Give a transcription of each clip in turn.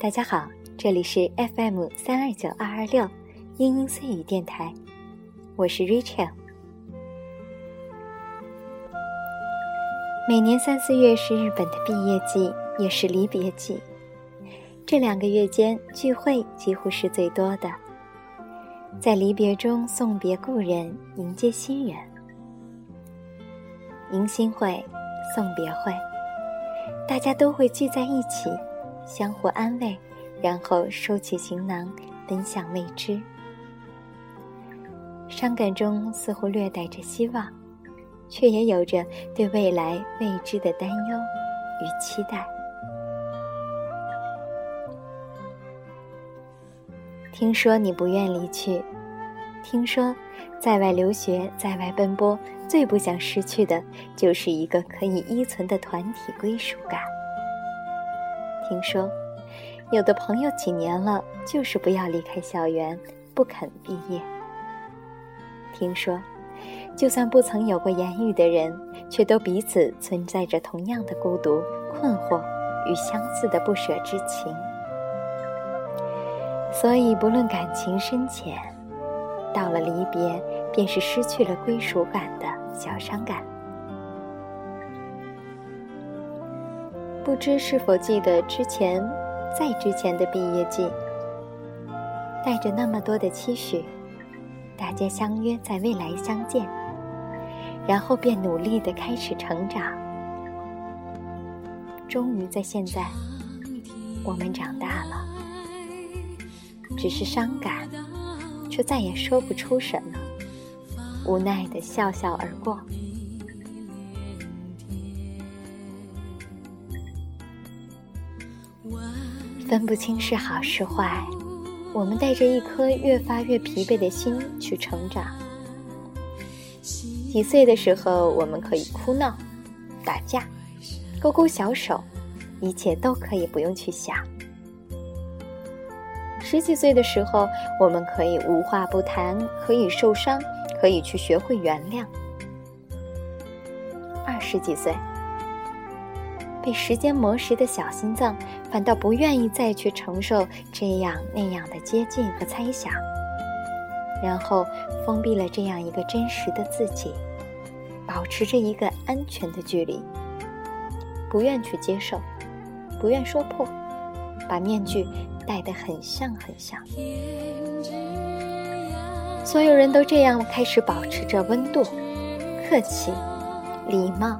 大家好，这里是 FM 三二九二二六英英碎语电台，我是 Rachel。每年三四月是日本的毕业季，也是离别季。这两个月间聚会几乎是最多的，在离别中送别故人，迎接新人。迎新会、送别会，大家都会聚在一起，相互安慰，然后收起行囊，奔向未知。伤感中似乎略带着希望，却也有着对未来未知的担忧与期待。听说你不愿离去，听说在外留学，在外奔波。最不想失去的，就是一个可以依存的团体归属感。听说，有的朋友几年了，就是不要离开校园，不肯毕业。听说，就算不曾有过言语的人，却都彼此存在着同样的孤独、困惑与相似的不舍之情。所以，不论感情深浅，到了离别，便是失去了归属感的。小伤感，不知是否记得之前，在之前的毕业季，带着那么多的期许，大家相约在未来相见，然后便努力的开始成长，终于在现在，我们长大了，只是伤感，却再也说不出什么。无奈的笑笑而过，分不清是好是坏。我们带着一颗越发越疲惫的心去成长。几岁的时候，我们可以哭闹、打架、勾勾小手，一切都可以不用去想。十几岁的时候，我们可以无话不谈，可以受伤。可以去学会原谅。二十几岁，被时间磨蚀的小心脏，反倒不愿意再去承受这样那样的接近和猜想，然后封闭了这样一个真实的自己，保持着一个安全的距离，不愿去接受，不愿说破，把面具戴得很像很像。所有人都这样开始保持着温度、客气、礼貌、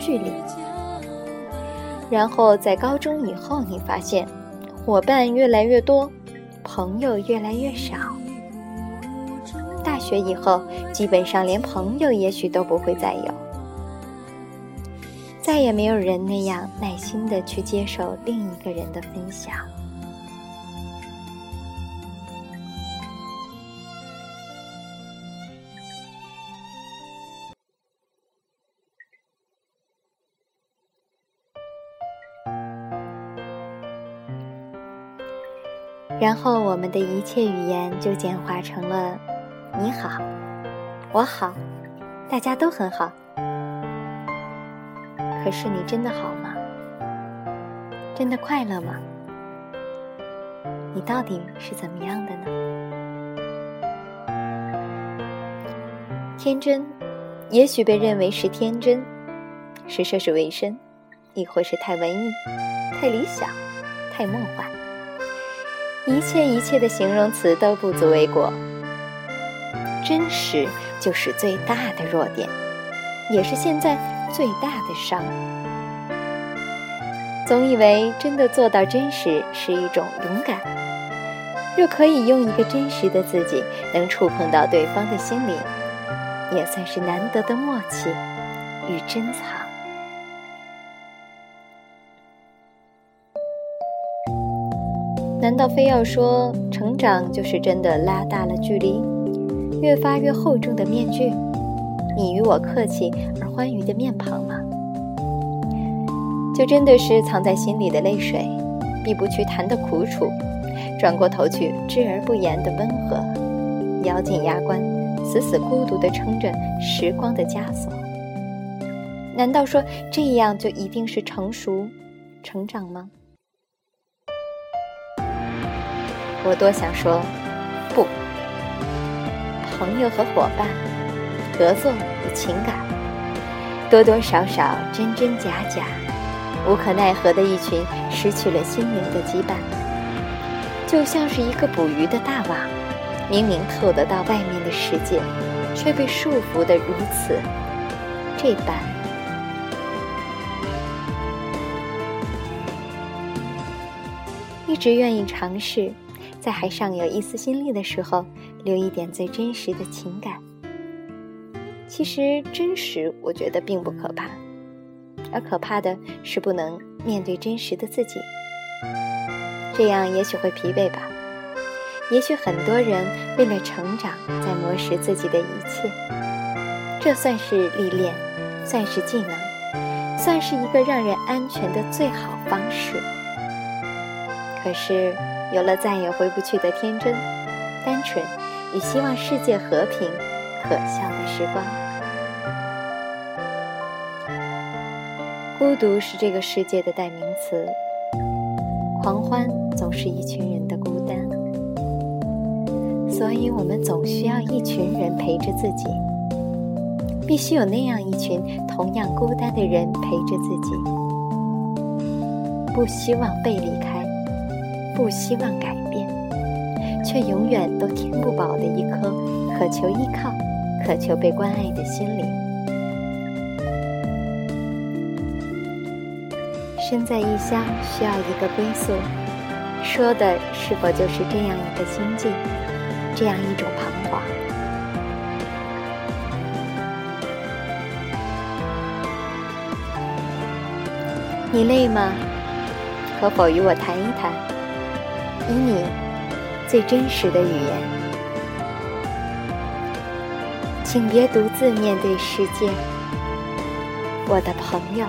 距离。然后在高中以后，你发现伙伴越来越多，朋友越来越少。大学以后，基本上连朋友也许都不会再有，再也没有人那样耐心的去接受另一个人的分享。然后，我们的一切语言就简化成了“你好，我好，大家都很好。”可是，你真的好吗？真的快乐吗？你到底是怎么样的呢？天真，也许被认为是天真，是涉世未深，亦或是太文艺、太理想、太梦幻。一切一切的形容词都不足为过。真实就是最大的弱点，也是现在最大的伤。总以为真的做到真实是一种勇敢。若可以用一个真实的自己能触碰到对方的心灵，也算是难得的默契与珍藏。难道非要说成长就是真的拉大了距离，越发越厚重的面具，你与我客气而欢愉的面庞吗？就真的是藏在心里的泪水，避不去谈的苦楚，转过头去知而不言的温和，咬紧牙关，死死孤独地撑着时光的枷锁？难道说这样就一定是成熟、成长吗？我多想说不。朋友和伙伴，合作与情感，多多少少，真真假假，无可奈何的一群失去了心灵的羁绊，就像是一个捕鱼的大网，明明透得到外面的世界，却被束缚的如此这般。一直愿意尝试，在还尚有一丝心力的时候，留一点最真实的情感。其实真实，我觉得并不可怕，而可怕的是不能面对真实的自己。这样也许会疲惫吧。也许很多人为了成长，在磨蚀自己的一切。这算是历练，算是技能，算是一个让人安全的最好方式。可是，有了再也回不去的天真、单纯与希望世界和平、可笑的时光。孤独是这个世界的代名词，狂欢总是一群人的孤单，所以我们总需要一群人陪着自己，必须有那样一群同样孤单的人陪着自己，不希望被离开。不希望改变，却永远都填不饱的一颗渴求依靠、渴求被关爱的心灵。身在异乡，需要一个归宿，说的是否就是这样一个心境，这样一种彷徨？你累吗？可否与我谈一谈？以你最真实的语言，请别独自面对世界，我的朋友。